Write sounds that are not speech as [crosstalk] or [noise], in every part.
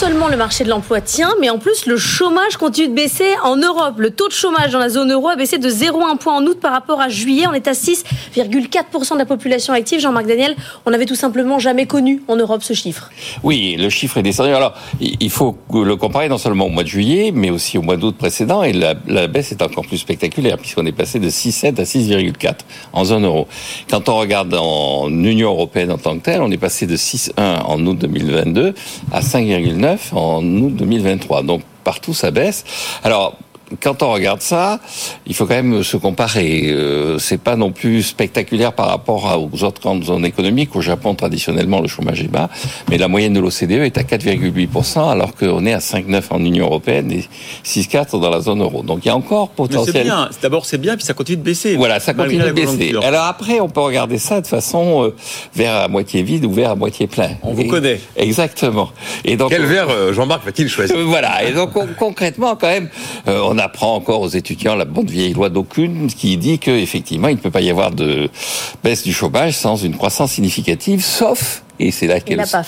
Seulement le marché de l'emploi tient, mais en plus le chômage continue de baisser en Europe. Le taux de chômage dans la zone euro a baissé de 0,1 point en août par rapport à juillet. On est à 6,4% de la population active. Jean-Marc Daniel, on n'avait tout simplement jamais connu en Europe ce chiffre. Oui, le chiffre est descendu. Alors, il faut le comparer non seulement au mois de juillet, mais aussi au mois d'août précédent. Et la, la, baisse est encore plus spectaculaire, puisqu'on est passé de 6,7 à 6,4 en zone euro. Quand on regarde en Union européenne en tant que telle, on est passé de 6,1 en août 2022 à 5,9 en août 2023. Donc partout ça baisse. Alors quand on regarde ça, il faut quand même se comparer. Euh, c'est pas non plus spectaculaire par rapport aux autres grandes zones économiques. Au Japon, traditionnellement, le chômage est bas, mais la moyenne de l'OCDE est à 4,8%, alors qu'on est à 5,9 en Union européenne et 6,4% dans la zone euro. Donc il y a encore potentiel. C'est bien. D'abord c'est bien, puis ça continue de baisser. Voilà, ça continue de baisser. Alors après, on peut regarder ça de façon euh, vers à moitié vide ou vers à moitié plein. On vous connaît. Exactement. Et donc quel verre euh, Jean-Marc va-t-il choisir? [laughs] Voilà. Et donc concrètement, quand même, on apprend encore aux étudiants la bonne vieille loi d'aucune qui dit qu'effectivement, il ne peut pas y avoir de baisse du chômage sans une croissance significative, sauf et c'est là qu'elle. Sauf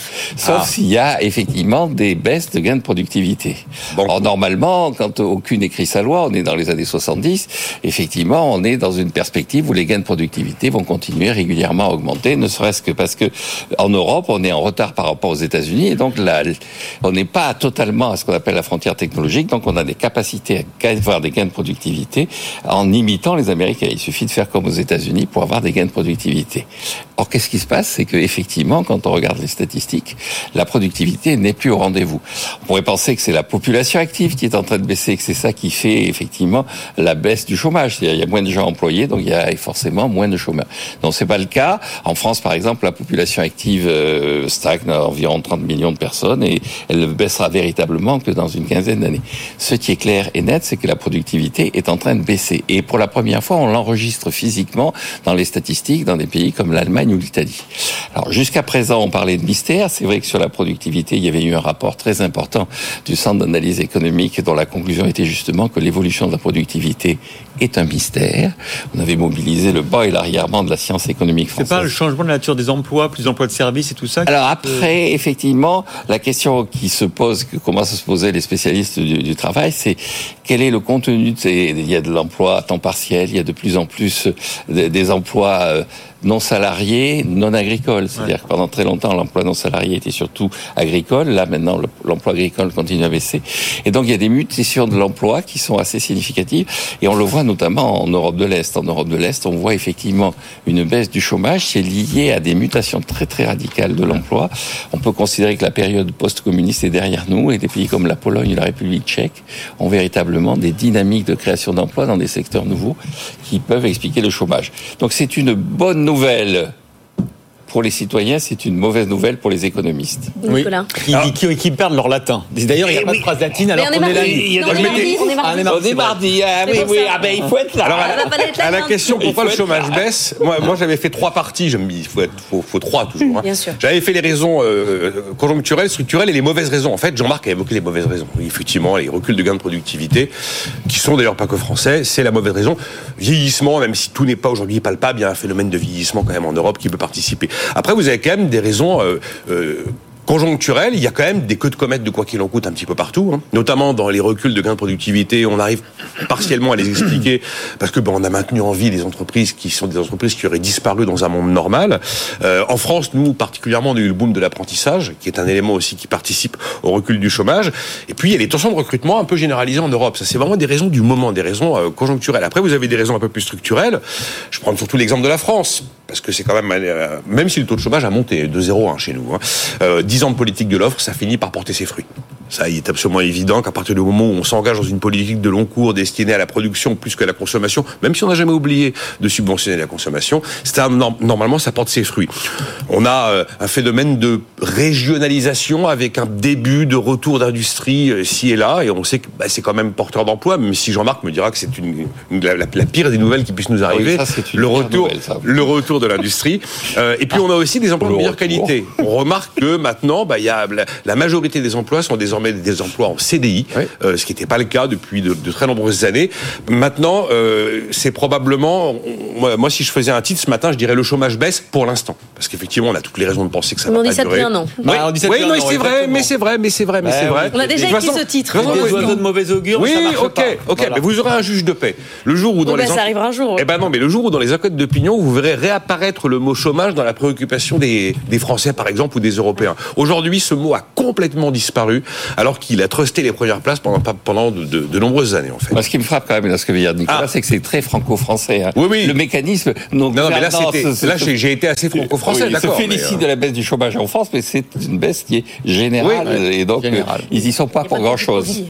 ah. s'il y a effectivement des baisses de gains de productivité. Bon. Or, normalement, quand aucune écrit sa loi, on est dans les années 70, effectivement, on est dans une perspective où les gains de productivité vont continuer régulièrement à augmenter, ne serait-ce que parce que en Europe, on est en retard par rapport aux États-Unis, et donc là, on n'est pas totalement à ce qu'on appelle la frontière technologique, donc on a des capacités à avoir des gains de productivité en imitant les Américains. Il suffit de faire comme aux États-Unis pour avoir des gains de productivité. Or, qu'est-ce qui se passe? C'est que effectivement, quand on regarde les statistiques, la productivité n'est plus au rendez-vous. On pourrait penser que c'est la population active qui est en train de baisser, que c'est ça qui fait effectivement la baisse du chômage. Il y a moins de gens employés, donc il y a forcément moins de chômeurs. Non, c'est pas le cas. En France, par exemple, la population active euh, stagne à environ 30 millions de personnes et elle ne baissera véritablement que dans une quinzaine d'années. Ce qui est clair et net, c'est que la productivité est en train de baisser. Et pour la première fois, on l'enregistre physiquement dans les statistiques dans des pays comme l'Allemagne ou l'Italie. Alors jusqu'à présent, on parlait de mystère. C'est vrai que sur la productivité, il y avait eu un rapport très important du Centre d'analyse économique dont la conclusion était justement que l'évolution de la productivité est un mystère. On avait mobilisé le bas et l'arrière-ban de la science économique française. C'est pas le changement de la nature des emplois, plus d'emplois de services et tout ça Alors après, effectivement, la question qui se pose, que commencent à se poser les spécialistes du, travail, c'est quel est le contenu de ces... Il y a de l'emploi à temps partiel, il y a de plus en plus des emplois euh, non salariés, non agricoles. C'est-à-dire que pendant très longtemps, l'emploi non salarié était surtout agricole. Là, maintenant, l'emploi agricole continue à baisser. Et donc, il y a des mutations de l'emploi qui sont assez significatives. Et on le voit notamment en Europe de l'Est. En Europe de l'Est, on voit effectivement une baisse du chômage qui est liée à des mutations très, très radicales de l'emploi. On peut considérer que la période post-communiste est derrière nous et des pays comme la Pologne et la République tchèque ont véritablement des dynamiques de création d'emplois dans des secteurs nouveaux qui peuvent expliquer le chômage. Donc, c'est une bonne nouvelle pour les citoyens, c'est une mauvaise nouvelle pour les économistes. Oui. Qui, qui, perdent leur latin. D'ailleurs, il n'y a pas de phrase latine alors qu'on est, lundi. On est mardi. On est mardi. Ah oui, oui. Ah ben, il faut être là. Alors, à, la question pourquoi le chômage baisse, moi, j'avais fait trois parties. Je me dis, il faut, trois toujours. Hein. Bien sûr. J'avais fait les raisons euh, conjoncturelles, structurelles et les mauvaises raisons. En fait, Jean-Marc a évoqué les mauvaises raisons. effectivement, les reculs de gains de productivité, qui sont d'ailleurs pas que français, c'est la mauvaise raison. Vieillissement, même si tout n'est pas aujourd'hui palpable, il y a un phénomène de vieillissement quand même en Europe qui peut participer. Après, vous avez quand même des raisons euh, euh, conjoncturel, il y a quand même des queues de comètes de quoi qu'il en coûte un petit peu partout, hein. notamment dans les reculs de gains de productivité. On arrive partiellement à les expliquer [clears throat] parce que ben, on a maintenu en vie des entreprises qui sont des entreprises qui auraient disparu dans un monde normal. Euh, en France, nous particulièrement, on a eu le boom de l'apprentissage, qui est un élément aussi qui participe au recul du chômage. Et puis il y a les tensions de recrutement un peu généralisées en Europe. Ça, c'est vraiment des raisons du moment, des raisons euh, conjoncturelles. Après, vous avez des raisons un peu plus structurelles. Je prends surtout l'exemple de la France parce que c'est quand même, euh, même si le taux de chômage a monté de 0,1 chez nous. Hein, euh, 10 ans de politique de l'offre, ça finit par porter ses fruits. Ça, il est absolument évident qu'à partir du moment où on s'engage dans une politique de long cours destinée à la production plus qu'à la consommation, même si on n'a jamais oublié de subventionner la consommation, normalement, ça porte ses fruits. On a euh, un phénomène de régionalisation avec un début de retour d'industrie euh, ci et là, et on sait que bah, c'est quand même porteur d'emploi, même si Jean-Marc me dira que c'est une, la, pire des nouvelles qui puissent nous arriver, le retour, le retour de l'industrie. Euh, et puis on a aussi des emplois de meilleure qualité. On remarque que maintenant, bah, y a la, la majorité des emplois sont désormais désormais des emplois en CDI, Oui. euh, ce qui n'était pas le cas depuis de, de très nombreuses années. Maintenant, euh, c'est probablement, moi, moi, si je faisais un titre ce matin, je dirais le chômage baisse pour l'instant, parce qu'effectivement, on a toutes les raisons de penser que ça Mais va on pas dit ça durer. depuis un an. Oui, Bah, on dit ça oui, depuis non, un an, c'est vrai, mais c'est vrai, mais c'est vrai, mais Ouais, c'est oui. vrai. On a déjà écrit ce titre. Des oiseaux de mauvais augure, Oui, ça marche ok, pas. ok, Voilà. mais vous aurez un juge de paix. Le jour où dans les bah, ça arrivera un jour. Eh ben non, mais le jour où dans les enquêtes d'opinion, vous verrez réapparaître le mot chômage dans la préoccupation des, des Français, par exemple, ou des Européens. Aujourd'hui, ce mot a complètement disparu, alors qu'il a trusté les premières places pendant, pendant de, de- de nombreuses années, en fait. Moi, ce qui me frappe quand même dans ce que vient de dire Nicolas, Ah. c'est que c'est très franco-français. hein. Oui, oui. Le mécanisme. Donc, Non, non, mais là, là, j'ai été assez franco-français, Oui, il se d'accord. félicite mais, de la baisse du chômage en France, mais c'est une baisse qui est générale. Oui, et donc, euh, ils y sont pas pour pas